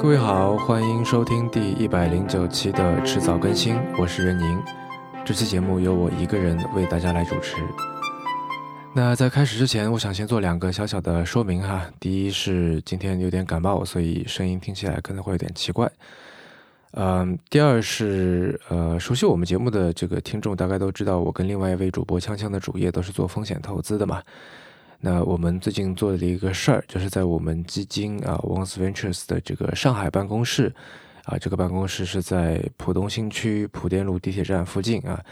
各位好，欢迎收听第一百零九期的迟早更新，我是任宁。这期节目由我一个人为大家来主持。那在开始之前，我想先做两个小小的说明哈。第一是今天有点感冒，所以声音听起来可能会有点奇怪。嗯，第二是呃，熟悉我们节目的这个听众大概都知道，我跟另外一位主播锵锵的主业都是做风险投资的嘛。那我们最近做的一个事儿，就是在我们基金啊 o n s Ventures 的这个上海办公室啊，这个办公室是在浦东新区浦电路地铁站附近啊，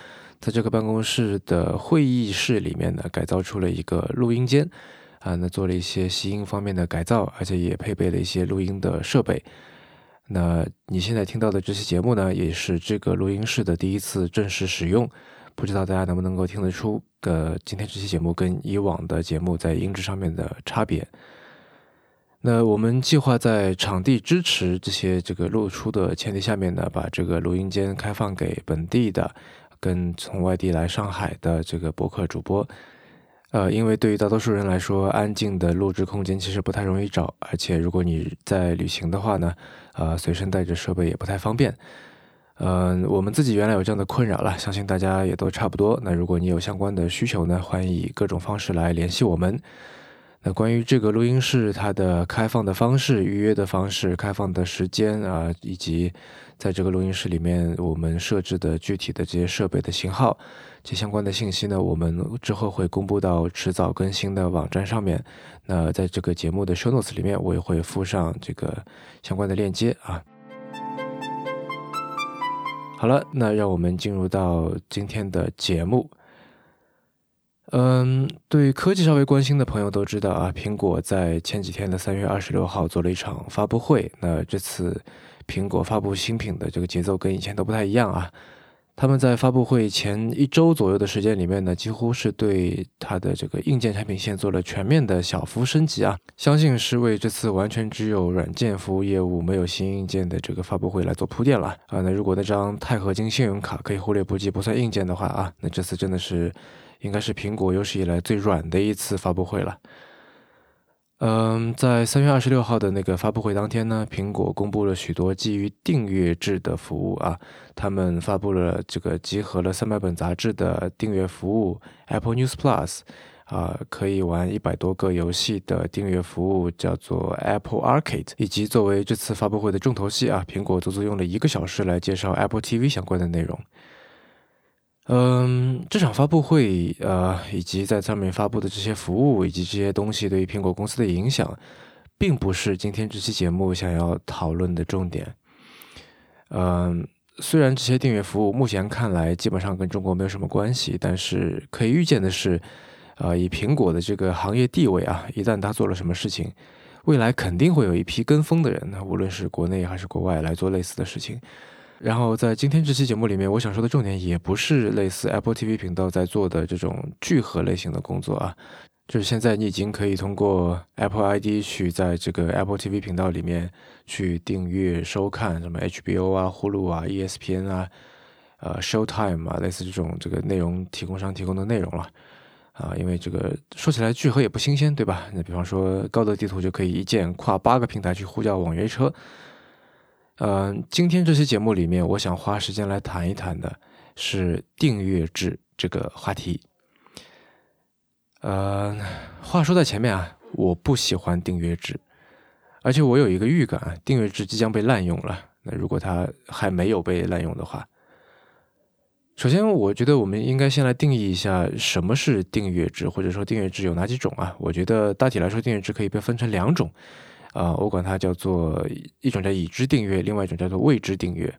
在这个办公室的会议室里面呢，改造出了一个录音间啊，那做了一些吸音方面的改造，而且也配备了一些录音的设备。那你现在听到的这期节目呢，也是这个录音室的第一次正式使用，不知道大家能不能够听得出，呃，今天这期节目跟以往的节目在音质上面的差别。那我们计划在场地支持这些这个露出的前提下面呢，把这个录音间开放给本地的跟从外地来上海的这个博客主播。呃，因为对于大多数人来说，安静的录制空间其实不太容易找，而且如果你在旅行的话呢，呃，随身带着设备也不太方便。嗯，我们自己原来有这样的困扰了，相信大家也都差不多。那如果你有相关的需求呢，欢迎以各种方式来联系我们。那关于这个录音室，它的开放的方式、预约的方式、开放的时间啊，以及在这个录音室里面我们设置的具体的这些设备的型号。这相关的信息呢，我们之后会公布到迟早更新的网站上面。那在这个节目的 show notes 里面，我也会附上这个相关的链接啊。好了，那让我们进入到今天的节目。嗯，对科技稍微关心的朋友都知道啊，苹果在前几天的三月二十六号做了一场发布会。那这次苹果发布新品的这个节奏跟以前都不太一样啊。他们在发布会前一周左右的时间里面呢，几乎是对它的这个硬件产品线做了全面的小幅升级啊，相信是为这次完全只有软件服务业务没有新硬件的这个发布会来做铺垫了啊。那如果那张钛合金信用卡可以忽略不计不算硬件的话啊，那这次真的是应该是苹果有史以来最软的一次发布会了。嗯，在三月二十六号的那个发布会当天呢，苹果公布了许多基于订阅制的服务啊。他们发布了这个集合了三百本杂志的订阅服务 Apple News Plus，啊，可以玩一百多个游戏的订阅服务叫做 Apple Arcade，以及作为这次发布会的重头戏啊，苹果足足用了一个小时来介绍 Apple TV 相关的内容。嗯，这场发布会，呃，以及在上面发布的这些服务以及这些东西对于苹果公司的影响，并不是今天这期节目想要讨论的重点。嗯，虽然这些订阅服务目前看来基本上跟中国没有什么关系，但是可以预见的是，呃，以苹果的这个行业地位啊，一旦他做了什么事情，未来肯定会有一批跟风的人，无论是国内还是国外来做类似的事情。然后在今天这期节目里面，我想说的重点也不是类似 Apple TV 频道在做的这种聚合类型的工作啊，就是现在你已经可以通过 Apple ID 去在这个 Apple TV 频道里面去订阅收看什么 HBO 啊、呼噜啊、ESPN 啊、呃 Showtime 啊，类似这种这个内容提供商提供的内容了啊，因为这个说起来聚合也不新鲜，对吧？那比方说高德地图就可以一键跨八个平台去呼叫网约车。嗯，今天这期节目里面，我想花时间来谈一谈的是订阅制这个话题。呃，话说在前面啊，我不喜欢订阅制，而且我有一个预感，订阅制即将被滥用了。那如果它还没有被滥用的话，首先我觉得我们应该先来定义一下什么是订阅制，或者说订阅制有哪几种啊？我觉得大体来说，订阅制可以被分成两种。啊，我管它叫做一种叫已知订阅，另外一种叫做未知订阅。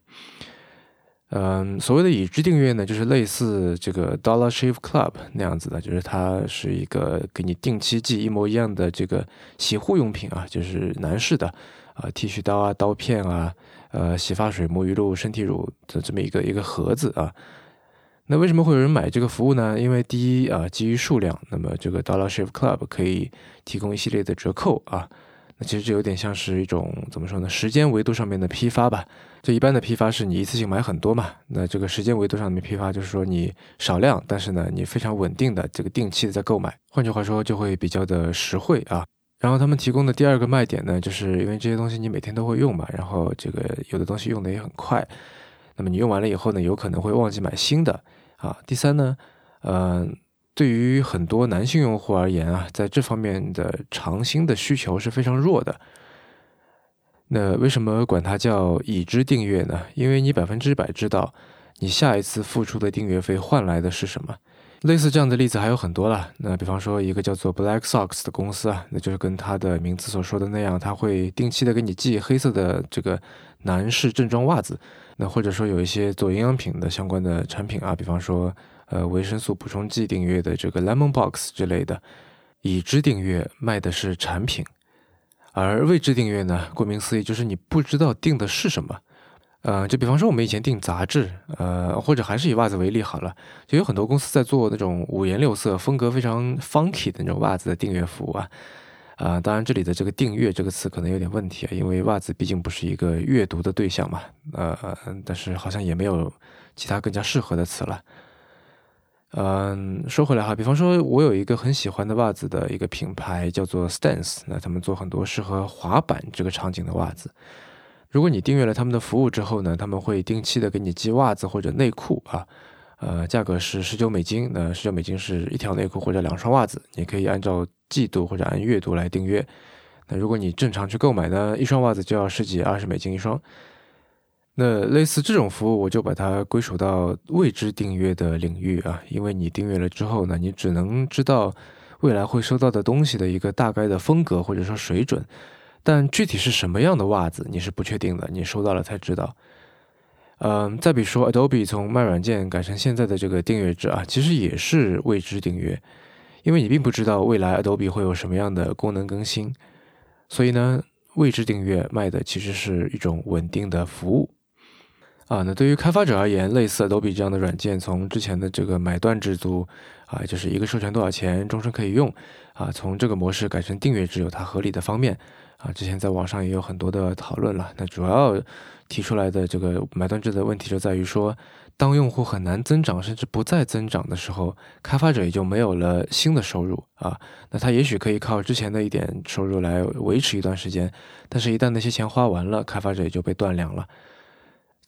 嗯，所谓的已知订阅呢，就是类似这个 Dollar Shave Club 那样子的，就是它是一个给你定期寄一模一样的这个洗护用品啊，就是男士的啊，剃须刀啊、刀片啊、呃，洗发水、沐浴露、身体乳的这么一个一个盒子啊。那为什么会有人买这个服务呢？因为第一啊，基于数量，那么这个 Dollar Shave Club 可以提供一系列的折扣啊。那其实就有点像是一种怎么说呢？时间维度上面的批发吧。就一般的批发是你一次性买很多嘛。那这个时间维度上面批发就是说你少量，但是呢你非常稳定的这个定期的在购买。换句话说就会比较的实惠啊。然后他们提供的第二个卖点呢，就是因为这些东西你每天都会用嘛，然后这个有的东西用的也很快，那么你用完了以后呢，有可能会忘记买新的啊。第三呢，呃，对于很多男性用户而言啊，在这方面的长新的需求是非常弱的。那为什么管它叫已知订阅呢？因为你百分之百知道你下一次付出的订阅费换来的是什么。类似这样的例子还有很多了。那比方说，一个叫做 Black Socks 的公司啊，那就是跟它的名字所说的那样，它会定期的给你寄黑色的这个男士正装袜子。那或者说有一些做营养品的相关的产品啊，比方说呃维生素补充剂订阅的这个 Lemon Box 之类的，已知订阅卖的是产品，而未知订阅呢，顾名思义就是你不知道订的是什么。呃，就比方说我们以前订杂志，呃，或者还是以袜子为例好了，就有很多公司在做那种五颜六色、风格非常 funky 的那种袜子的订阅服务啊。啊，当然这里的这个“订阅”这个词可能有点问题啊，因为袜子毕竟不是一个阅读的对象嘛。呃，但是好像也没有其他更加适合的词了。嗯，说回来哈，比方说我有一个很喜欢的袜子的一个品牌叫做 Stance，那他们做很多适合滑板这个场景的袜子。如果你订阅了他们的服务之后呢，他们会定期的给你寄袜子或者内裤啊，呃，价格是十九美金，那十九美金是一条内裤或者两双袜子，你可以按照季度或者按月度来订阅。那如果你正常去购买呢，一双袜子就要十几二十美金一双。那类似这种服务，我就把它归属到未知订阅的领域啊，因为你订阅了之后呢，你只能知道未来会收到的东西的一个大概的风格或者说水准。但具体是什么样的袜子，你是不确定的，你收到了才知道。嗯，再比如说，Adobe 从卖软件改成现在的这个订阅制啊，其实也是未知订阅，因为你并不知道未来 Adobe 会有什么样的功能更新，所以呢，未知订阅卖的其实是一种稳定的服务。啊，那对于开发者而言，类似 Adobe 这样的软件，从之前的这个买断制租啊，就是一个授权多少钱，终身可以用啊，从这个模式改成订阅制，有它合理的方面。啊，之前在网上也有很多的讨论了。那主要提出来的这个买断制的问题就在于说，当用户很难增长甚至不再增长的时候，开发者也就没有了新的收入啊。那他也许可以靠之前的一点收入来维持一段时间，但是一旦那些钱花完了，开发者也就被断粮了。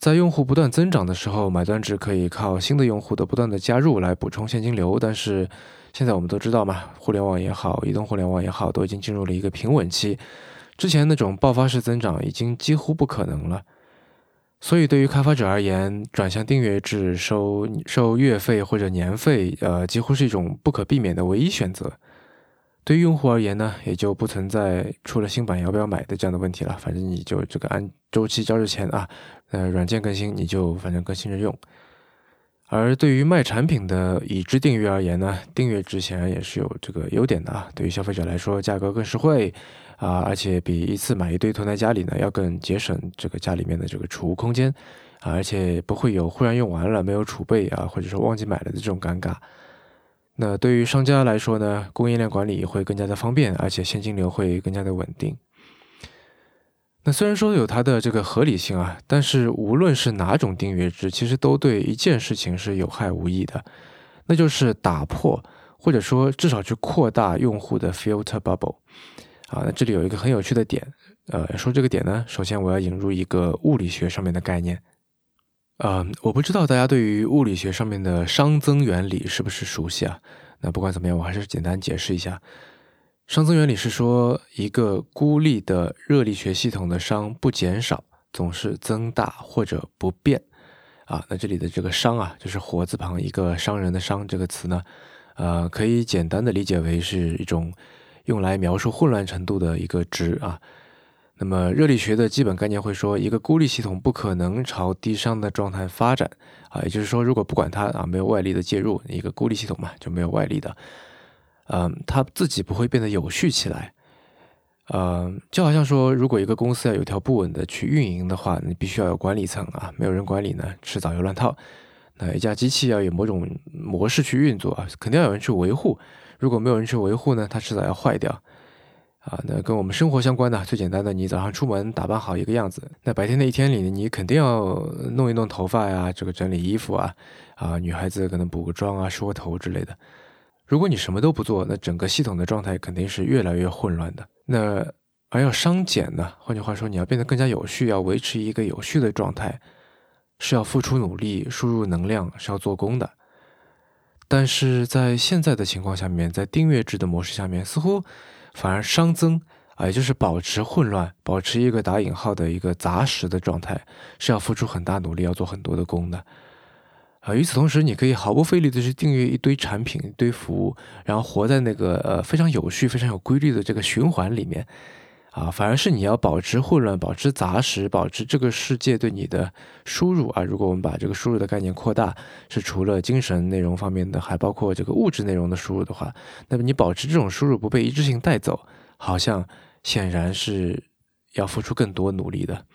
在用户不断增长的时候，买断制可以靠新的用户的不断的加入来补充现金流。但是现在我们都知道嘛，互联网也好，移动互联网也好，都已经进入了一个平稳期。之前那种爆发式增长已经几乎不可能了，所以对于开发者而言，转向订阅制收收月费或者年费，呃，几乎是一种不可避免的唯一选择。对于用户而言呢，也就不存在出了新版要不要买的这样的问题了。反正你就这个按周期交着钱啊，呃，软件更新你就反正更新着用。而对于卖产品的已知订阅而言呢，订阅制显然也是有这个优点的啊。对于消费者来说，价格更实惠。啊，而且比一次买一堆囤在家里呢要更节省这个家里面的这个储物空间，啊，而且不会有忽然用完了没有储备啊，或者说忘记买了的这种尴尬。那对于商家来说呢，供应链管理会更加的方便，而且现金流会更加的稳定。那虽然说有它的这个合理性啊，但是无论是哪种订阅制，其实都对一件事情是有害无益的，那就是打破或者说至少去扩大用户的 filter bubble。啊，那这里有一个很有趣的点，呃，说这个点呢，首先我要引入一个物理学上面的概念，呃，我不知道大家对于物理学上面的熵增原理是不是熟悉啊？那不管怎么样，我还是简单解释一下，熵增原理是说一个孤立的热力学系统的熵不减少，总是增大或者不变，啊，那这里的这个熵啊，就是火字旁一个商人的商这个词呢，呃，可以简单的理解为是一种。用来描述混乱程度的一个值啊，那么热力学的基本概念会说，一个孤立系统不可能朝低熵的状态发展啊，也就是说，如果不管它啊，没有外力的介入，一个孤立系统嘛，就没有外力的，嗯，它自己不会变得有序起来，嗯，就好像说，如果一个公司要有条不紊的去运营的话，你必须要有管理层啊，没有人管理呢，迟早有乱套。那一架机器要有某种模式去运作啊，肯定要有人去维护。如果没有人去维护呢，它迟早要坏掉，啊，那跟我们生活相关的最简单的，你早上出门打扮好一个样子，那白天的一天里，你肯定要弄一弄头发呀，这个整理衣服啊，啊，女孩子可能补个妆啊，梳个头之类的。如果你什么都不做，那整个系统的状态肯定是越来越混乱的。那而要商减呢？换句话说，你要变得更加有序，要维持一个有序的状态，是要付出努力、输入能量，是要做工的。但是在现在的情况下面，在订阅制的模式下面，似乎反而熵增啊，也就是保持混乱，保持一个打引号的一个杂食的状态，是要付出很大努力，要做很多的功的。啊，与此同时，你可以毫不费力的去订阅一堆产品、一堆服务，然后活在那个呃非常有序、非常有规律的这个循环里面，啊，反而是你要保持混乱、保持杂食、保持这个世界对你的输入啊。如果我们把这个输入的概念扩大，是除了精神内容方面的，还包括这个物质内容的输入的话，那么你保持这种输入不被一致性带走，好像显然是要付出更多努力的。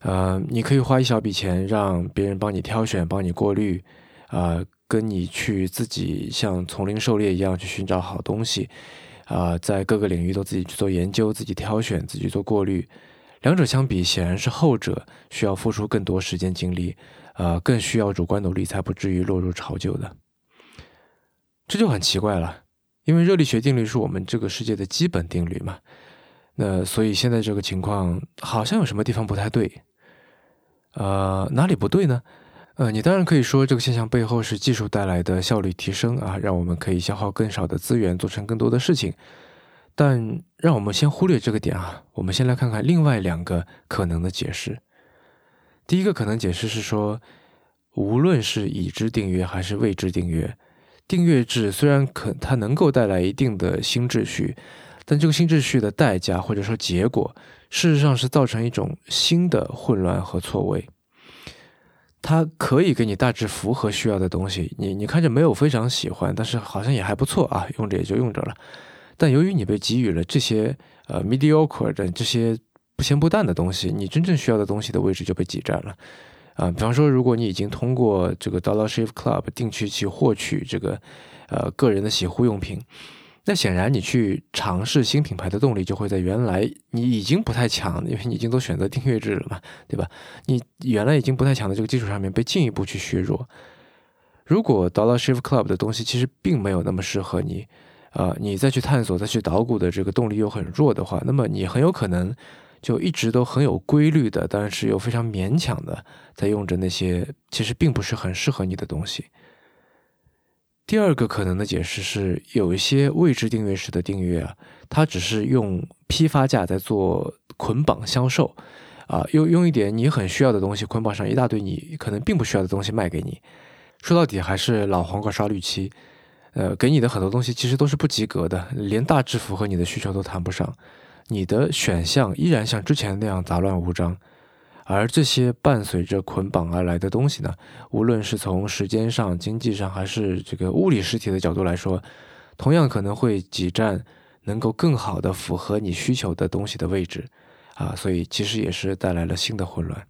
呃，你可以花一小笔钱让别人帮你挑选、帮你过滤，啊，跟你去自己像丛林狩猎一样去寻找好东西，啊，在各个领域都自己去做研究、自己挑选、自己做过滤。两者相比，显然是后者需要付出更多时间精力，呃，更需要主观努力，才不至于落入潮旧的。这就很奇怪了，因为热力学定律是我们这个世界的基本定律嘛，那所以现在这个情况好像有什么地方不太对。呃，哪里不对呢？呃，你当然可以说这个现象背后是技术带来的效率提升啊，让我们可以消耗更少的资源，做成更多的事情。但让我们先忽略这个点啊，我们先来看看另外两个可能的解释。第一个可能解释是说，无论是已知订阅还是未知订阅，订阅制虽然可它能够带来一定的新秩序，但这个新秩序的代价或者说结果。事实上是造成一种新的混乱和错位。它可以给你大致符合需要的东西，你你看着没有非常喜欢，但是好像也还不错啊，用着也就用着了。但由于你被给予了这些呃 mediocre 的这些不咸不淡的东西，你真正需要的东西的位置就被挤占了。啊，比方说，如果你已经通过这个 Dollar Shave Club 定期去获取这个呃个人的洗护用品。那显然，你去尝试新品牌的动力就会在原来你已经不太强，因为你已经都选择订阅制了嘛，对吧？你原来已经不太强的这个基础上面被进一步去削弱。如果 Dollar Shave Club 的东西其实并没有那么适合你，啊，你再去探索、再去捣鼓的这个动力又很弱的话，那么你很有可能就一直都很有规律的，但是又非常勉强的在用着那些其实并不是很适合你的东西。第二个可能的解释是，有一些未知订阅式的订阅啊，它只是用批发价在做捆绑销售，啊，用用一点你很需要的东西捆绑上一大堆你可能并不需要的东西卖给你。说到底还是老黄瓜刷绿漆，呃，给你的很多东西其实都是不及格的，连大致符合你的需求都谈不上，你的选项依然像之前那样杂乱无章。而这些伴随着捆绑而来的东西呢，无论是从时间上、经济上，还是这个物理实体的角度来说，同样可能会挤占能够更好的符合你需求的东西的位置，啊，所以其实也是带来了新的混乱。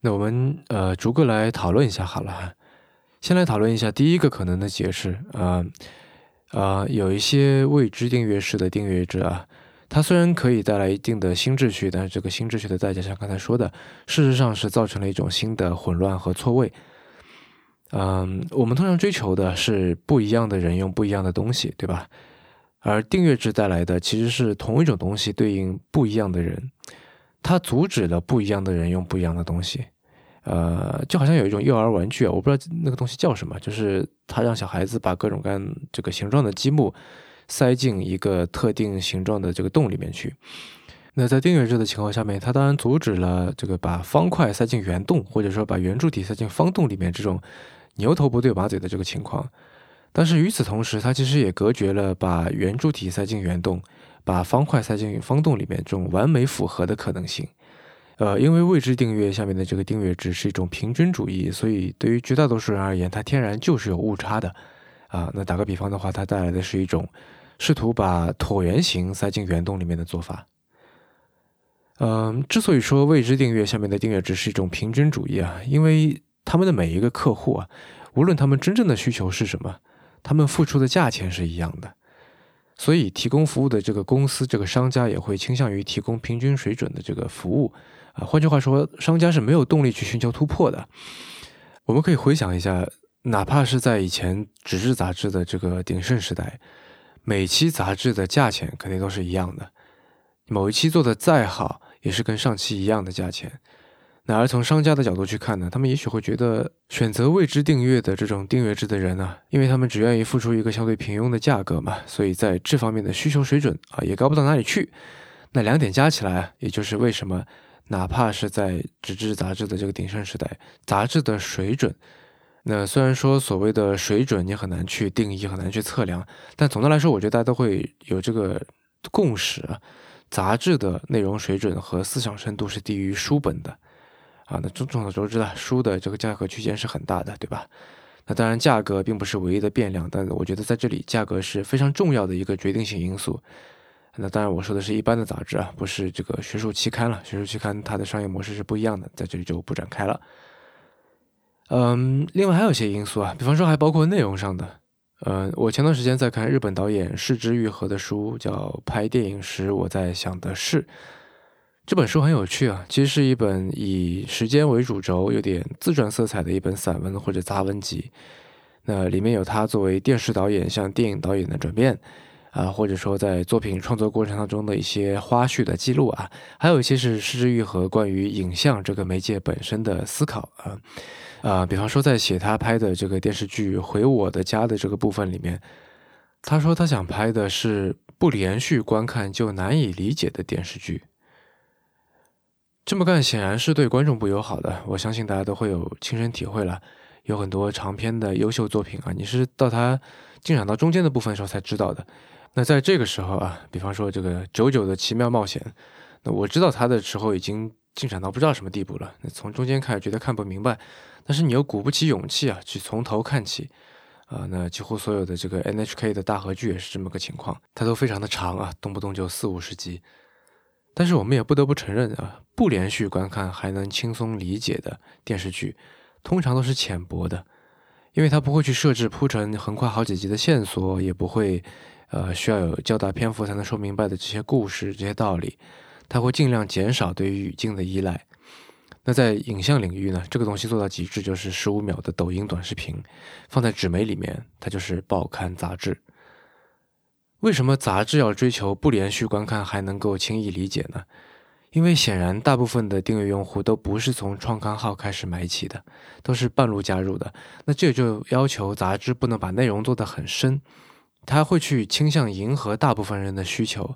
那我们呃逐个来讨论一下好了，先来讨论一下第一个可能的解释啊啊，有一些未知订阅式的订阅者啊。它虽然可以带来一定的新秩序，但是这个新秩序的代价，像刚才说的，事实上是造成了一种新的混乱和错位。嗯，我们通常追求的是不一样的人用不一样的东西，对吧？而订阅制带来的其实是同一种东西对应不一样的人，它阻止了不一样的人用不一样的东西。呃，就好像有一种幼儿玩具啊，我不知道那个东西叫什么，就是它让小孩子把各种各样这个形状的积木。塞进一个特定形状的这个洞里面去。那在订阅制的情况下面，它当然阻止了这个把方块塞进圆洞，或者说把圆柱体塞进方洞里面这种牛头不对马嘴的这个情况。但是与此同时，它其实也隔绝了把圆柱体塞进圆洞、把方块塞进方洞里面这种完美符合的可能性。呃，因为未知订阅下面的这个订阅制是一种平均主义，所以对于绝大多数人而言，它天然就是有误差的。啊，那打个比方的话，它带来的是一种。试图把椭圆形塞进圆洞里面的做法。嗯，之所以说未知订阅下面的订阅值是一种平均主义啊，因为他们的每一个客户啊，无论他们真正的需求是什么，他们付出的价钱是一样的，所以提供服务的这个公司、这个商家也会倾向于提供平均水准的这个服务啊。换句话说，商家是没有动力去寻求突破的。我们可以回想一下，哪怕是在以前纸质杂志的这个鼎盛时代。每期杂志的价钱肯定都是一样的，某一期做的再好，也是跟上期一样的价钱。那而从商家的角度去看呢，他们也许会觉得选择未知订阅的这种订阅制的人呢，因为他们只愿意付出一个相对平庸的价格嘛，所以在这方面的需求水准啊也高不到哪里去。那两点加起来，也就是为什么哪怕是在纸质杂志的这个鼎盛时代，杂志的水准，那虽然说所谓的水准你很难去定义，很难去测量，但总的来说，我觉得大家都会有这个共识，杂志的内容水准和思想深度是低于书本的。啊，那众所周知的，书的这个价格区间是很大的，对吧？那当然，价格并不是唯一的变量，但我觉得在这里，价格是非常重要的一个决定性因素。那当然，我说的是一般的杂志啊，不是这个学术期刊了。学术期刊它的商业模式是不一样的，在这里就不展开了。嗯，另外还有一些因素啊，比方说还包括内容上的。嗯，我前段时间在看日本导演市之愈合的书，叫《拍电影时我在想的事》。这本书很有趣啊，其实是一本以时间为主轴、有点自传色彩的一本散文或者杂文集。那里面有他作为电视导演向电影导演的转变，啊，或者说在作品创作过程当中的一些花絮的记录啊，还有一些是失之愈合关于影像这个媒介本身的思考啊，啊，比方说在写他拍的这个电视剧《回我的家》的这个部分里面，他说他想拍的是不连续观看就难以理解的电视剧。这么干显然是对观众不友好的，我相信大家都会有亲身体会了。有很多长篇的优秀作品啊，你是到它进展到中间的部分的时候才知道的。那在这个时候啊，比方说这个《九九的奇妙冒险》，那我知道他的时候已经进展到不知道什么地步了。那从中间开始觉得看不明白，但是你又鼓不起勇气啊，去从头看起啊。那几乎所有的这个 NHK 的大合剧也是这么个情况，它都非常的长啊，动不动就四五十集。但是我们也不得不承认啊，不连续观看还能轻松理解的电视剧，通常都是浅薄的，因为它不会去设置铺陈横跨好几集的线索，也不会，呃，需要有较大篇幅才能说明白的这些故事、这些道理，它会尽量减少对于语境的依赖。那在影像领域呢，这个东西做到极致就是十五秒的抖音短视频，放在纸媒里面，它就是报刊杂志。为什么杂志要追求不连续观看还能够轻易理解呢？因为显然大部分的订阅用户都不是从创刊号开始买起的，都是半路加入的。那这就要求杂志不能把内容做得很深，他会去倾向迎合大部分人的需求。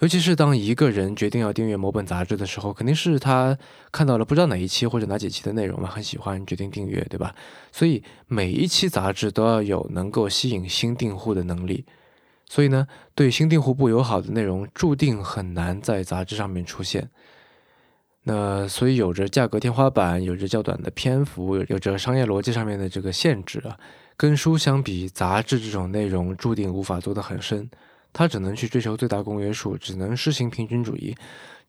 尤其是当一个人决定要订阅某本杂志的时候，肯定是他看到了不知道哪一期或者哪几期的内容嘛，很喜欢决定订阅，对吧？所以每一期杂志都要有能够吸引新订户的能力。所以呢，对新订户不友好的内容注定很难在杂志上面出现。那所以有着价格天花板，有着较短的篇幅，有着商业逻辑上面的这个限制啊。跟书相比，杂志这种内容注定无法做得很深，它只能去追求最大公约数，只能实行平均主义。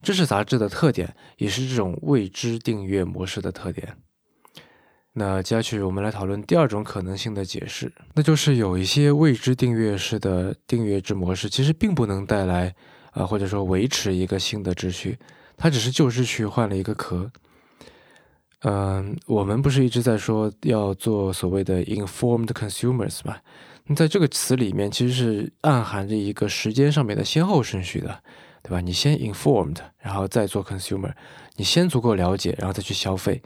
这是杂志的特点，也是这种未知订阅模式的特点。那接下去我们来讨论第二种可能性的解释，那就是有一些未知订阅式的订阅制模式，其实并不能带来啊，或者说维持一个新的秩序，它只是旧秩序换了一个壳。嗯，我们不是一直在说要做所谓的 informed consumers 吗？那在这个词里面，其实是暗含着一个时间上面的先后顺序的，对吧？你先 informed，然后再做 consumer，你先足够了解，然后再去消费。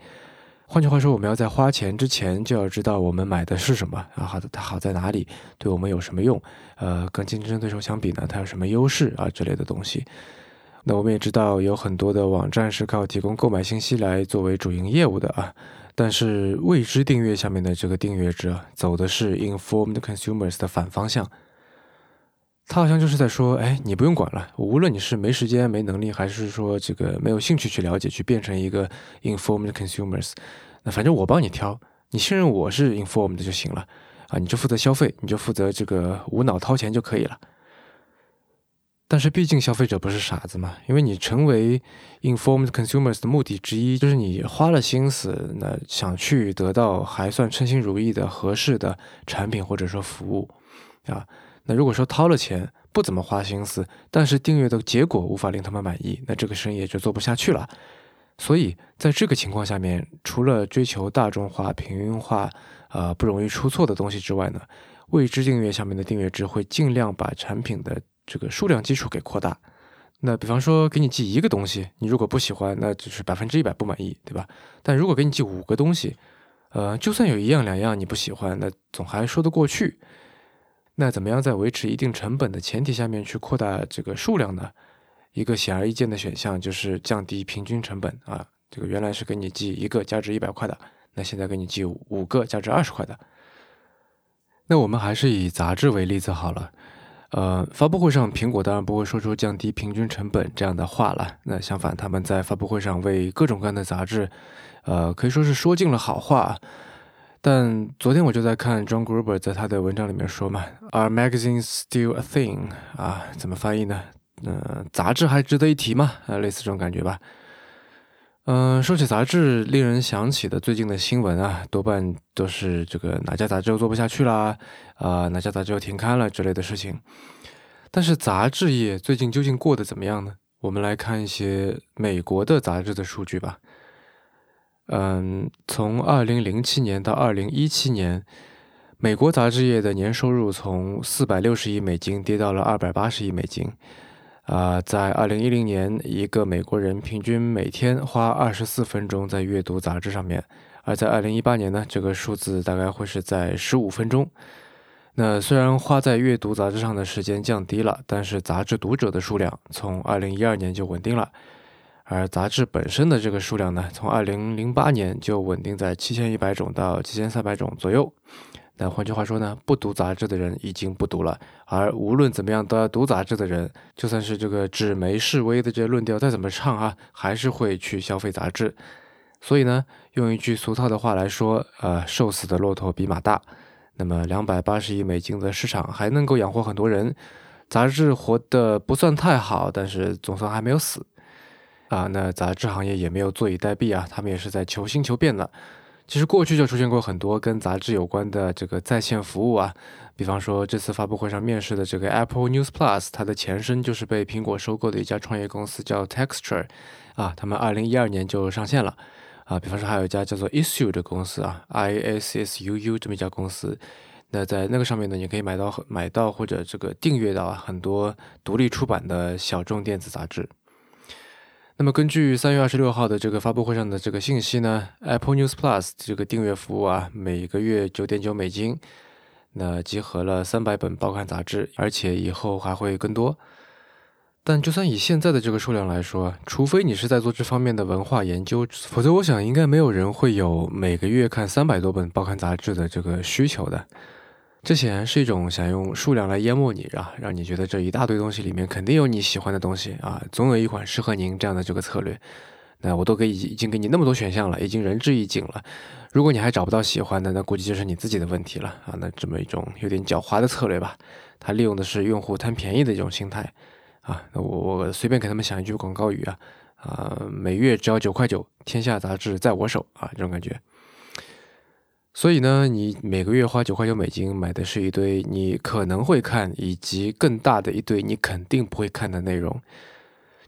换句话说，我们要在花钱之前就要知道我们买的是什么，啊，好的，它好在哪里，对我们有什么用，呃，跟竞争对手相比呢，它有什么优势啊之类的东西。那我们也知道有很多的网站是靠提供购买信息来作为主营业务的啊，但是未知订阅下面的这个订阅者走的是 informed consumers 的反方向。他好像就是在说，哎，你不用管了。无论你是没时间、没能力，还是说这个没有兴趣去了解，去变成一个 informed consumers，那反正我帮你挑，你信任我是 informed 就行了啊，你就负责消费，你就负责这个无脑掏钱就可以了。但是毕竟消费者不是傻子嘛，因为你成为 informed consumers 的目的之一，就是你花了心思，那想去得到还算称心如意的合适的产品或者说服务啊。那如果说掏了钱不怎么花心思，但是订阅的结果无法令他们满意，那这个生意也就做不下去了。所以在这个情况下面，除了追求大众化、平庸化，呃，不容易出错的东西之外呢，未知订阅下面的订阅制会尽量把产品的这个数量基础给扩大。那比方说给你寄一个东西，你如果不喜欢，那就是百分之一百不满意，对吧？但如果给你寄五个东西，呃，就算有一样两样你不喜欢，那总还说得过去。那怎么样在维持一定成本的前提下面去扩大这个数量呢？一个显而易见的选项就是降低平均成本啊。这个原来是给你寄一个价值一百块的，那现在给你寄五个价值二十块的。那我们还是以杂志为例子好了。呃，发布会上，苹果当然不会说出降低平均成本这样的话了。那相反，他们在发布会上为各种各样的杂志，呃，可以说是说尽了好话。但昨天我就在看 John Gruber 在他的文章里面说嘛，Are magazines still a thing？啊，怎么翻译呢？嗯，杂志还值得一提吗？啊，类似这种感觉吧。嗯，说起杂志，令人想起的最近的新闻啊，多半都是这个哪家杂志又做不下去啦，啊，哪家杂志又停刊了之类的事情。但是杂志业最近究竟过得怎么样呢？我们来看一些美国的杂志的数据吧。嗯，从二零零七年到二零一七年，美国杂志业的年收入从四百六十亿美金跌到了二百八十亿美金。啊，在二零一零年，一个美国人平均每天花二十四分钟在阅读杂志上面；而在二零一八年呢，这个数字大概会是在十五分钟。那虽然花在阅读杂志上的时间降低了，但是杂志读者的数量从二零一二年就稳定了，而杂志本身的这个数量呢，从二零零八年就稳定在七千一百种到七千三百种左右。那换句话说呢，不读杂志的人已经不读了，而无论怎么样都要读杂志的人，就算是这个纸媒示威的这些论调再怎么唱啊，还是会去消费杂志。所以呢，用一句俗套的话来说，呃，瘦死的骆驼比马大。那么两百八十亿美金的市场还能够养活很多人，杂志活得不算太好，但是总算还没有死啊。那杂志行业也没有坐以待毙啊，他们也是在求新求变的。其实过去就出现过很多跟杂志有关的这个在线服务啊，比方说这次发布会上面试的这个 Apple News Plus，它的前身就是被苹果收购的一家创业公司叫 Texture，啊，他们二零一二年就上线了，啊，比方说还有一家叫做 Issue 的公司啊，I S S U U 这么一家公司，那在那个上面呢，你可以买到买到或者这个订阅到很多独立出版的小众电子杂志。那么根据三月二十六号的这个发布会上的这个信息呢，Apple News Plus 这个订阅服务啊，每个月九点九美金，那集合了三百本报刊杂志，而且以后还会更多。但就算以现在的这个数量来说，除非你是在做这方面的文化研究，否则我想应该没有人会有每个月看三百多本报刊杂志的这个需求的。这显然是一种想用数量来淹没你，啊，让你觉得这一大堆东西里面肯定有你喜欢的东西啊，总有一款适合您这样的这个策略。那我都给已已经给你那么多选项了，已经仁至义尽了。如果你还找不到喜欢的，那估计就是你自己的问题了啊。那这么一种有点狡猾的策略吧，它利用的是用户贪便宜的一种心态啊。那我我随便给他们想一句广告语啊啊，每月只要九块九，天下杂志在我手啊，这种感觉。所以呢，你每个月花九块九美金买的是一堆你可能会看，以及更大的一堆你肯定不会看的内容。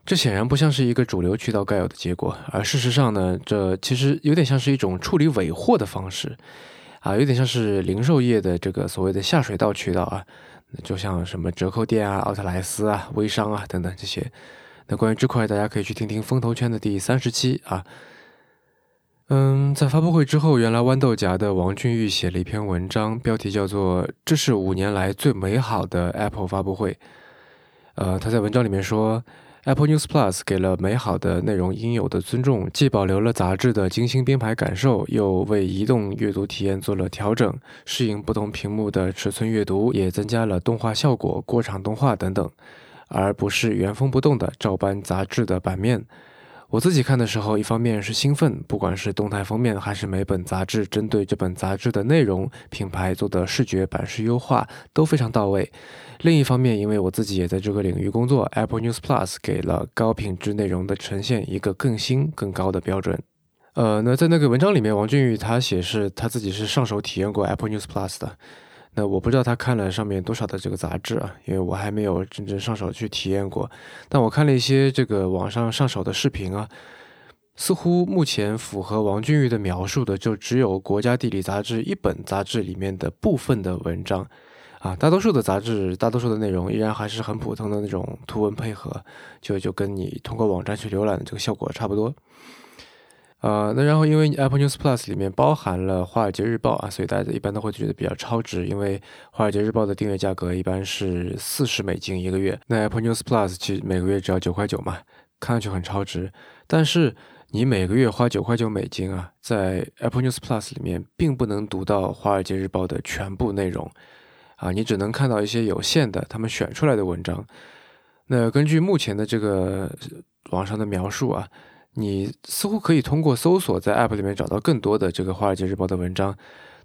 这显然不像是一个主流渠道该有的结果，而事实上呢，这其实有点像是一种处理尾货的方式，啊，有点像是零售业的这个所谓的下水道渠道啊，就像什么折扣店啊、奥特莱斯啊、微商啊等等这些。那关于这块，大家可以去听听风投圈的第三十期啊。嗯，在发布会之后，原来豌豆荚的王俊玉写了一篇文章，标题叫做“这是五年来最美好的 Apple 发布会”。呃，他在文章里面说，Apple News Plus 给了美好的内容应有的尊重，既保留了杂志的精心编排感受，又为移动阅读体验做了调整，适应不同屏幕的尺寸阅读，也增加了动画效果、过场动画等等，而不是原封不动的照搬杂志的版面。我自己看的时候，一方面是兴奋，不管是动态封面还是每本杂志针对这本杂志的内容品牌做的视觉版式优化都非常到位；另一方面，因为我自己也在这个领域工作，Apple News Plus 给了高品质内容的呈现一个更新更高的标准。呃，那在那个文章里面，王俊宇他写是他自己是上手体验过 Apple News Plus 的。那我不知道他看了上面多少的这个杂志啊，因为我还没有真正上手去体验过。但我看了一些这个网上上手的视频啊，似乎目前符合王俊玉的描述的，就只有《国家地理》杂志一本杂志里面的部分的文章。啊，大多数的杂志，大多数的内容依然还是很普通的那种图文配合，就就跟你通过网站去浏览的这个效果差不多。呃，那然后因为 Apple News Plus 里面包含了《华尔街日报》啊，所以大家一般都会觉得比较超值，因为《华尔街日报》的订阅价格一般是四十美金一个月，那 Apple News Plus 其实每个月只要九块九嘛，看上去很超值，但是。你每个月花九块九美金啊，在 Apple News Plus 里面并不能读到《华尔街日报》的全部内容，啊，你只能看到一些有限的他们选出来的文章。那根据目前的这个网上的描述啊，你似乎可以通过搜索在 App 里面找到更多的这个《华尔街日报》的文章，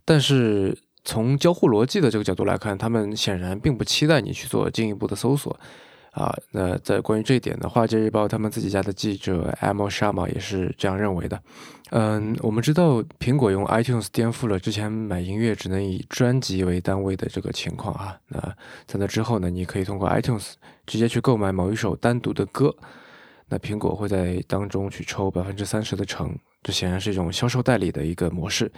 但是从交互逻辑的这个角度来看，他们显然并不期待你去做进一步的搜索。啊，那在关于这一点呢，《华尔街日报》他们自己家的记者 Amo Sharma 也是这样认为的。嗯，我们知道苹果用 iTunes 颠覆了之前买音乐只能以专辑为单位的这个情况啊。那在那之后呢，你可以通过 iTunes 直接去购买某一首单独的歌，那苹果会在当中去抽百分之三十的成，这显然是一种销售代理的一个模式。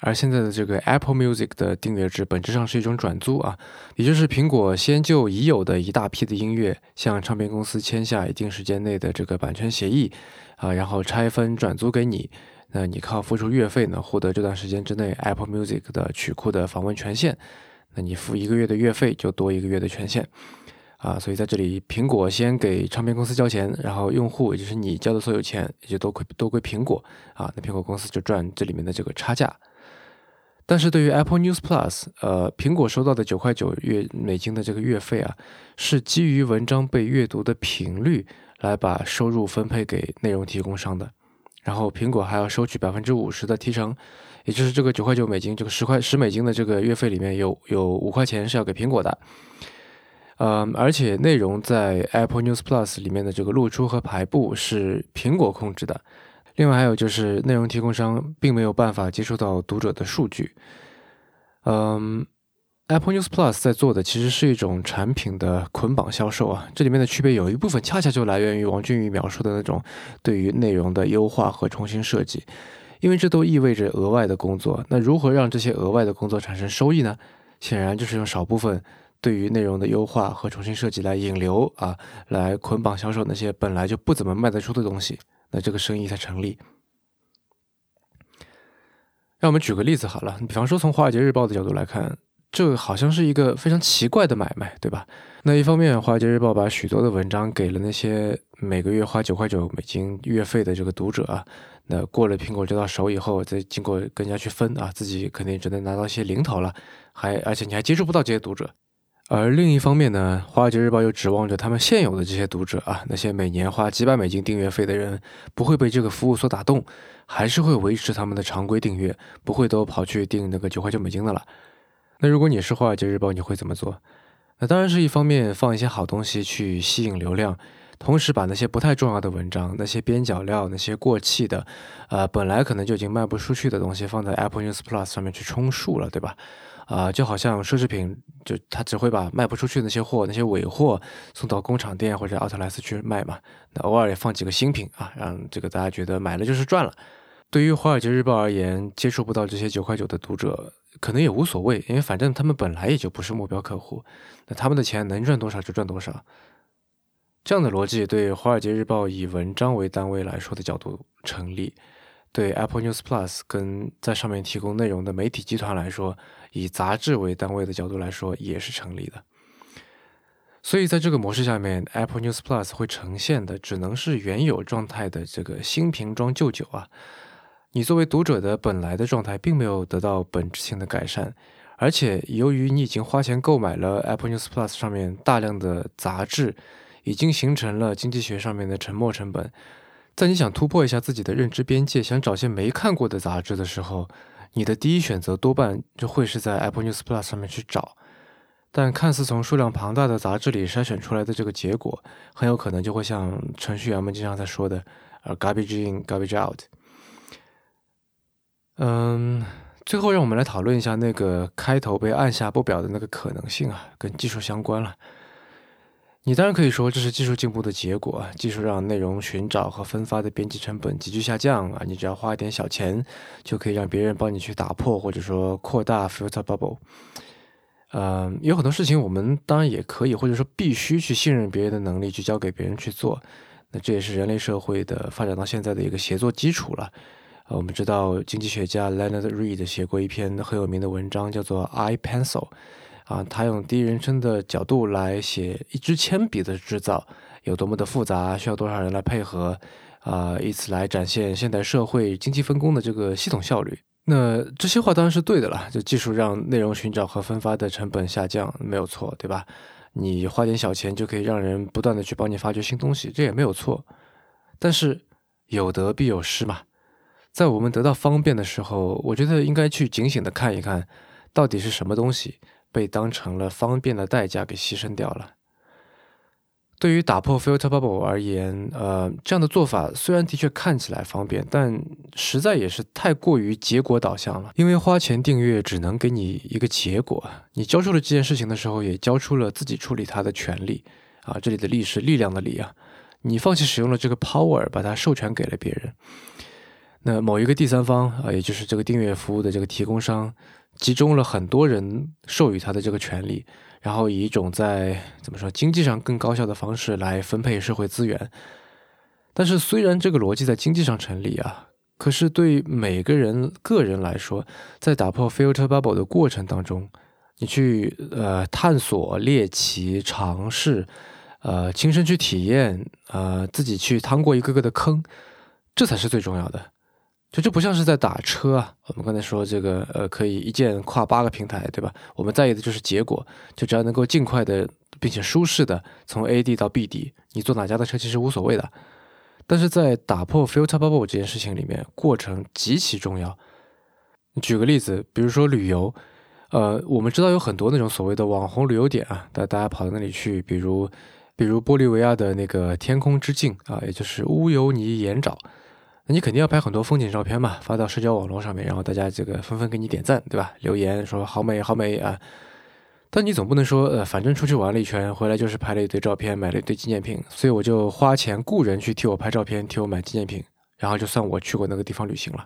而现在的这个 Apple Music 的订阅制本质上是一种转租啊，也就是苹果先就已有的一大批的音乐向唱片公司签下一定时间内的这个版权协议啊，然后拆分转租给你，那你靠付出月费呢获得这段时间之内 Apple Music 的曲库的访问权限，那你付一个月的月费就多一个月的权限啊，所以在这里苹果先给唱片公司交钱，然后用户也就是你交的所有钱也就都归都归苹果。啊，那苹果公司就赚这里面的这个差价。但是对于 Apple News Plus，呃，苹果收到的九块九月美金的这个月费啊，是基于文章被阅读的频率来把收入分配给内容提供商的，然后苹果还要收取百分之五十的提成，也就是这个九块九美金，这个十块十美金的这个月费里面有有五块钱是要给苹果的，呃，而且内容在 Apple News Plus 里面的这个露出和排布是苹果控制的。另外还有就是，内容提供商并没有办法接触到读者的数据。嗯，Apple News Plus 在做的其实是一种产品的捆绑销售啊，这里面的区别有一部分恰恰就来源于王俊宇描述的那种对于内容的优化和重新设计，因为这都意味着额外的工作。那如何让这些额外的工作产生收益呢？显然就是用少部分对于内容的优化和重新设计来引流啊，来捆绑销售那些本来就不怎么卖得出的东西。那这个生意才成立。让我们举个例子好了，比方说从《华尔街日报》的角度来看，这好像是一个非常奇怪的买卖，对吧？那一方面，《华尔街日报》把许多的文章给了那些每个月花九块九美金月费的这个读者啊，那过了苹果这道手以后，再经过跟人家去分啊，自己肯定只能拿到一些零头了，还而且你还接触不到这些读者。而另一方面呢，《华尔街日报》又指望着他们现有的这些读者啊，那些每年花几百美金订阅费的人，不会被这个服务所打动，还是会维持他们的常规订阅，不会都跑去订那个九块九美金的了。那如果你是《华尔街日报》，你会怎么做？那当然是一方面放一些好东西去吸引流量，同时把那些不太重要的文章、那些边角料、那些过气的，呃，本来可能就已经卖不出去的东西，放在 Apple News Plus 上面去充数了，对吧？啊，就好像奢侈品，就他只会把卖不出去那些货、那些尾货送到工厂店或者奥特莱斯去卖嘛。那偶尔也放几个新品啊，让这个大家觉得买了就是赚了。对于《华尔街日报》而言，接触不到这些九块九的读者，可能也无所谓，因为反正他们本来也就不是目标客户，那他们的钱能赚多少就赚多少。这样的逻辑对《华尔街日报》以文章为单位来说的角度成立。对 Apple News Plus 跟在上面提供内容的媒体集团来说，以杂志为单位的角度来说，也是成立的。所以在这个模式下面，Apple News Plus 会呈现的只能是原有状态的这个新瓶装旧酒啊。你作为读者的本来的状态并没有得到本质性的改善，而且由于你已经花钱购买了 Apple News Plus 上面大量的杂志，已经形成了经济学上面的沉没成本。在你想突破一下自己的认知边界，想找些没看过的杂志的时候，你的第一选择多半就会是在 Apple News Plus 上面去找。但看似从数量庞大的杂志里筛选出来的这个结果，很有可能就会像程序员们经常在说的，呃，garbage in, garbage out。嗯，最后让我们来讨论一下那个开头被按下不表的那个可能性啊，跟技术相关了。你当然可以说这是技术进步的结果，技术让内容寻找和分发的编辑成本急剧下降啊！你只要花一点小钱，就可以让别人帮你去打破或者说扩大 filter bubble。嗯，有很多事情我们当然也可以，或者说必须去信任别人的能力，去交给别人去做。那这也是人类社会的发展到现在的一个协作基础了。呃，我们知道经济学家 Leonard Reed 写过一篇很有名的文章，叫做《I Pencil》。啊，他用第一人称的角度来写一支铅笔的制造有多么的复杂，需要多少人来配合，啊，以此来展现现代社会经济分工的这个系统效率。那这些话当然是对的了，就技术让内容寻找和分发的成本下降，没有错，对吧？你花点小钱就可以让人不断的去帮你发掘新东西，这也没有错。但是有得必有失嘛，在我们得到方便的时候，我觉得应该去警醒的看一看，到底是什么东西被当成了方便的代价给牺牲掉了。对于打破 filter bubble 而言，呃，这样的做法虽然的确看起来方便，但实在也是太过于结果导向了。因为花钱订阅只能给你一个结果，你交出了这件事情的时候，也交出了自己处理它的权利。啊，这里的力是力量的力啊，你放弃使用了这个 power，把它授权给了别人。那某一个第三方啊，也就是这个订阅服务的这个提供商，集中了很多人授予他的这个权利。然后以一种在怎么说经济上更高效的方式来分配社会资源，但是虽然这个逻辑在经济上成立啊，可是对每个人个人来说，在打破 filter bubble 的过程当中，你去呃探索猎奇尝试，呃亲身去体验，呃自己去趟过一个个的坑，这才是最重要的。就这不像是在打车啊！我们刚才说这个，呃，可以一键跨八个平台，对吧？我们在意的就是结果，就只要能够尽快的并且舒适的从 A 地到 B 地，你坐哪家的车其实无所谓的。但是在打破 filter bubble 这件事情里面，过程极其重要。举个例子，比如说旅游，呃，我们知道有很多那种所谓的网红旅游点啊，大大家跑到那里去，比如，比如玻利维亚的那个天空之镜啊，也就是乌尤尼盐沼。那你肯定要拍很多风景照片嘛，发到社交网络上面，然后大家这个纷纷给你点赞，对吧？留言说好美好美啊！但你总不能说，呃，反正出去玩了一圈，回来就是拍了一堆照片，买了一堆纪念品，所以我就花钱雇人去替我拍照片，替我买纪念品，然后就算我去过那个地方旅行了。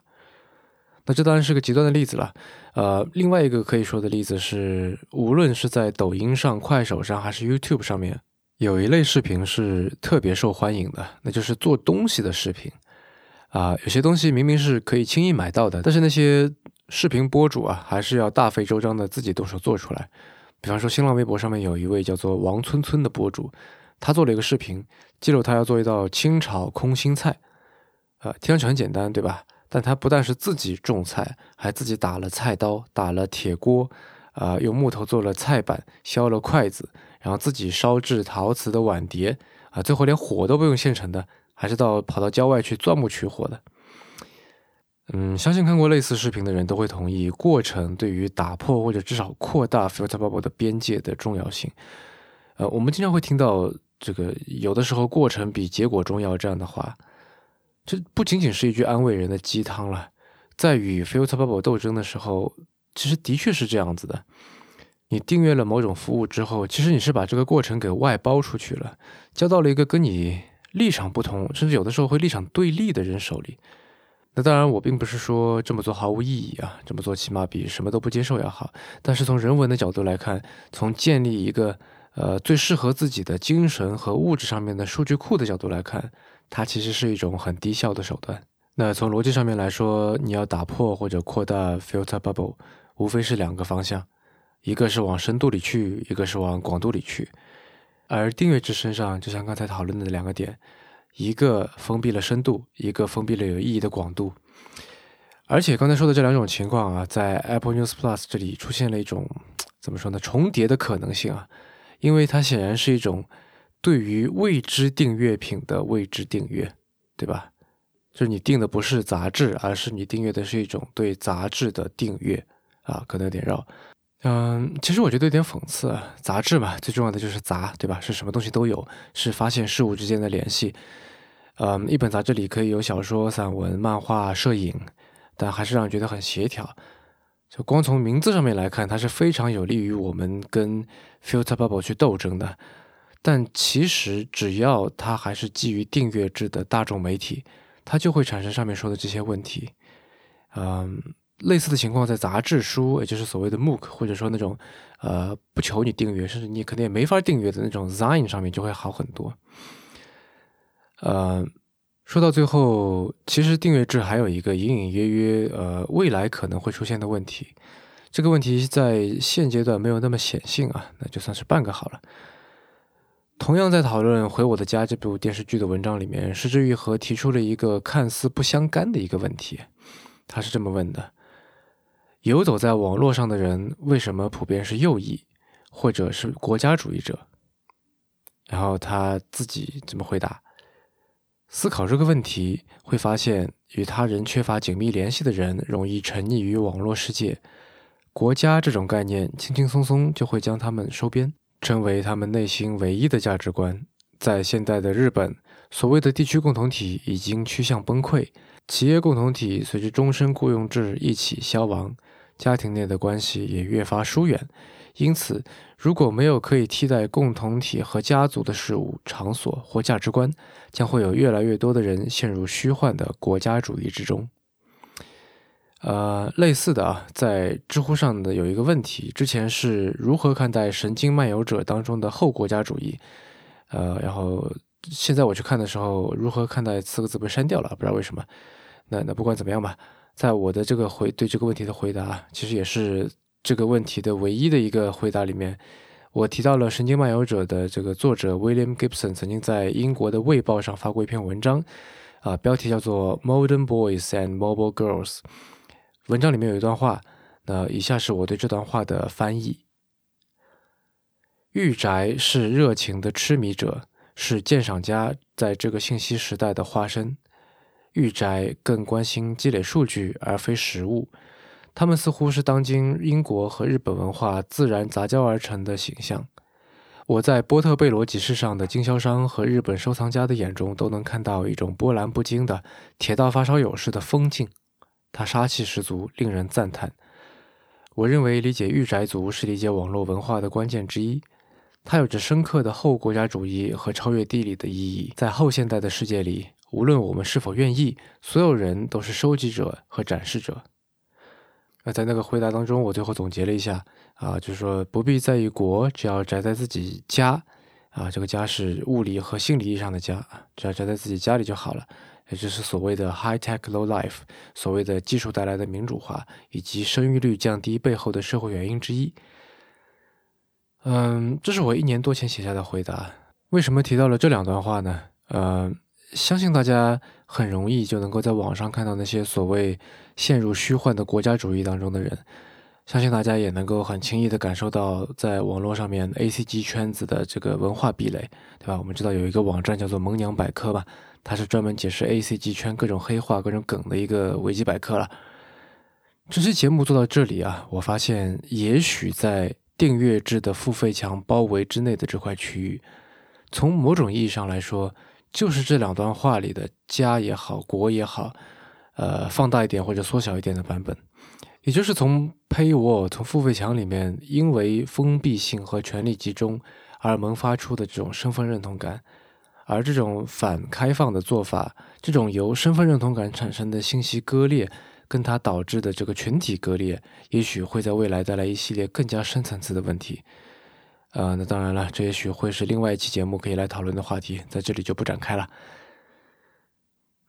那这当然是个极端的例子了。呃，另外一个可以说的例子是，无论是在抖音上、快手上，还是 YouTube 上面，有一类视频是特别受欢迎的，那就是做东西的视频。啊，有些东西明明是可以轻易买到的，但是那些视频博主啊，还是要大费周章的自己动手做出来。比方说，新浪微博上面有一位叫做王村村的博主，他做了一个视频，记录他要做一道清炒空心菜。呃，听上去很简单，对吧？但他不但是自己种菜，还自己打了菜刀，打了铁锅，啊，用木头做了菜板，削了筷子，然后自己烧制陶瓷的碗碟，啊，最后连火都不用现成的。还是到跑到郊外去钻木取火的，嗯，相信看过类似视频的人都会同意，过程对于打破或者至少扩大 filter bubble 的边界的重要性。呃，我们经常会听到这个有的时候过程比结果重要这样的话，这不仅仅是一句安慰人的鸡汤了。在与 filter bubble 斗争的时候，其实的确是这样子的。你订阅了某种服务之后，其实你是把这个过程给外包出去了，交到了一个跟你。立场不同，甚至有的时候会立场对立的人手里。那当然，我并不是说这么做毫无意义啊，这么做起码比什么都不接受要好。但是从人文的角度来看，从建立一个呃最适合自己的精神和物质上面的数据库的角度来看，它其实是一种很低效的手段。那从逻辑上面来说，你要打破或者扩大 filter bubble，无非是两个方向，一个是往深度里去，一个是往广度里去。而订阅制身上，就像刚才讨论的两个点，一个封闭了深度，一个封闭了有意义的广度。而且刚才说的这两种情况啊，在 Apple News Plus 这里出现了一种怎么说呢？重叠的可能性啊，因为它显然是一种对于未知订阅品的未知订阅，对吧？就是你订的不是杂志，而是你订阅的是一种对杂志的订阅啊，可能有点绕。嗯，其实我觉得有点讽刺。杂志嘛，最重要的就是杂，对吧？是什么东西都有，是发现事物之间的联系。嗯，一本杂志里可以有小说、散文、漫画、摄影，但还是让人觉得很协调。就光从名字上面来看，它是非常有利于我们跟 filter bubble 去斗争的。但其实只要它还是基于订阅制的大众媒体，它就会产生上面说的这些问题。嗯。类似的情况在杂志书，也就是所谓的 MOOC，或者说那种呃不求你订阅，甚至你可能也没法订阅的那种 Zine 上面就会好很多。呃，说到最后，其实订阅制还有一个隐隐约约呃未来可能会出现的问题，这个问题在现阶段没有那么显性啊，那就算是半个好了。同样在讨论《回我的家》这部电视剧的文章里面，石之愈和提出了一个看似不相干的一个问题。他是这么问的：游走在网络上的人为什么普遍是右翼，或者是国家主义者？然后他自己怎么回答？思考这个问题，会发现与他人缺乏紧密联系的人容易沉溺于网络世界，国家这种概念轻轻松松就会将他们收编。成为他们内心唯一的价值观。在现代的日本，所谓的地区共同体已经趋向崩溃，企业共同体随着终身雇佣制一起消亡，家庭内的关系也越发疏远。因此，如果没有可以替代共同体和家族的事物、场所或价值观，将会有越来越多的人陷入虚幻的国家主义之中。呃，类似的啊，在知乎上的有一个问题，之前是如何看待《神经漫游者》当中的后国家主义？呃，然后现在我去看的时候，如何看待四个字被删掉了，不知道为什么。那那不管怎么样吧，在我的这个回对这个问题的回答，其实也是这个问题的唯一的一个回答里面，我提到了《神经漫游者》的这个作者 William Gibson 曾经在英国的《卫报》上发过一篇文章，啊，标题叫做《Modern Boys and Mobile Girls》。文章里面有一段话，那以下是我对这段话的翻译：御宅是热情的痴迷者，是鉴赏家在这个信息时代的化身。御宅更关心积累数据而非实物，他们似乎是当今英国和日本文化自然杂交而成的形象。我在波特贝罗集市上的经销商和日本收藏家的眼中，都能看到一种波澜不惊的铁道发烧友式的风景。他杀气十足，令人赞叹。我认为理解御宅族是理解网络文化的关键之一。它有着深刻的后国家主义和超越地理的意义。在后现代的世界里，无论我们是否愿意，所有人都是收集者和展示者。那在那个回答当中，我最后总结了一下啊，就是说不必在意国，只要宅在自己家啊，这个家是物理和心理意义上的家只要宅在自己家里就好了。也就是所谓的 high tech low life，所谓的技术带来的民主化以及生育率降低背后的社会原因之一。嗯，这是我一年多前写下的回答。为什么提到了这两段话呢？呃，相信大家很容易就能够在网上看到那些所谓陷入虚幻的国家主义当中的人。相信大家也能够很轻易的感受到，在网络上面 A C G 圈子的这个文化壁垒，对吧？我们知道有一个网站叫做“萌娘百科”吧。它是专门解释 A C G 圈各种黑话、各种梗的一个维基百科了。这期节目做到这里啊，我发现也许在订阅制的付费墙包围之内的这块区域，从某种意义上来说，就是这两段话里的“家”也好，“国”也好，呃，放大一点或者缩小一点的版本，也就是从 Paywall 从付费墙里面因为封闭性和权力集中而萌发出的这种身份认同感。而这种反开放的做法，这种由身份认同感产生的信息割裂，跟它导致的这个群体割裂，也许会在未来带来一系列更加深层次的问题。呃，那当然了，这也许会是另外一期节目可以来讨论的话题，在这里就不展开了。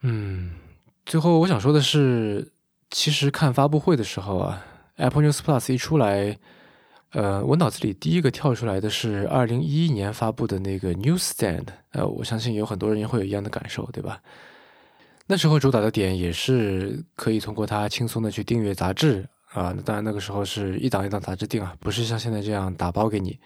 嗯，最后我想说的是，其实看发布会的时候啊，Apple News Plus 一出来。呃，我脑子里第一个跳出来的是二零一一年发布的那个 Newsstand，呃，我相信有很多人也会有一样的感受，对吧？那时候主打的点也是可以通过它轻松的去订阅杂志啊，当然那个时候是一档一档杂志订啊，不是像现在这样打包给你。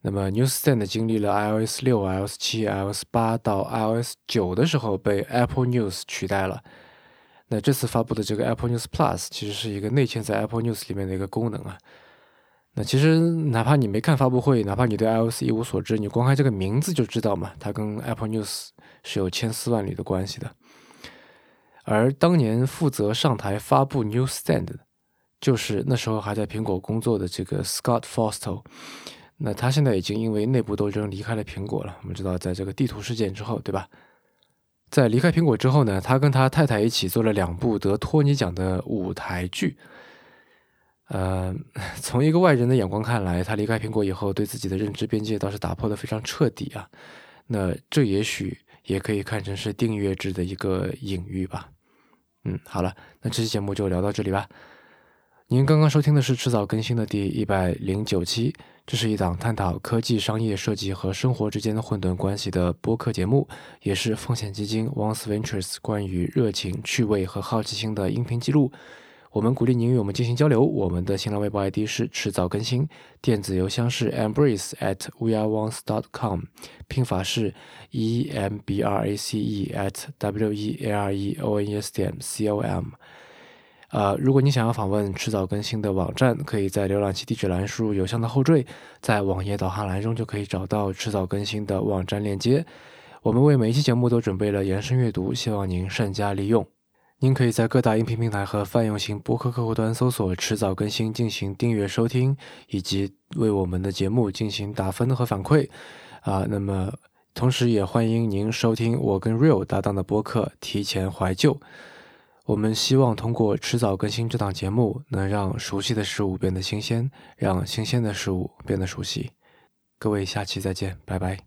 那么 Newsstand 经历了 iOS 六、iOS 七、iOS 八到 iOS 九的时候被 Apple News 取代了。那这次发布的这个 Apple News Plus 其实是一个内嵌在 Apple News 里面的一个功能啊。那其实，哪怕你没看发布会，哪怕你对 iOS 一无所知，你光看这个名字就知道嘛，它跟 Apple News 是有千丝万缕的关系的。而当年负责上台发布 Newsstand 的，就是那时候还在苹果工作的这个 Scott Forstall。那他现在已经因为内部斗争离开了苹果了。我们知道，在这个地图事件之后，对吧？在离开苹果之后呢，他跟他太太一起做了两部得托尼奖的舞台剧。呃，从一个外人的眼光看来，他离开苹果以后，对自己的认知边界倒是打破的非常彻底啊。那这也许也可以看成是订阅制的一个隐喻吧。嗯，好了，那这期节目就聊到这里吧。您刚刚收听的是迟早更新的第一百零九期，这是一档探讨科技、商业、设计和生活之间的混沌关系的播客节目，也是风险基金 Once Ventures 关于热情、趣味和好奇心的音频记录。我们鼓励您与我们进行交流。我们的新浪微博 ID 是迟早更新，电子邮箱是 embrace at weareones dot com，拼法是 e m b r a c e at w e a r e o n e s 点 c o m。呃，如果你想要访问迟早更新的网站，可以在浏览器地址栏输入邮箱的后缀，在网页导航栏中就可以找到迟早更新的网站链接。我们为每一期节目都准备了延伸阅读，希望您善加利用。您可以在各大音频平台和泛用型播客客户端搜索“迟早更新”进行订阅收听，以及为我们的节目进行打分和反馈。啊，那么同时也欢迎您收听我跟 Real 搭档的播客《提前怀旧》。我们希望通过迟早更新这档节目，能让熟悉的事物变得新鲜，让新鲜的事物变得熟悉。各位，下期再见，拜拜。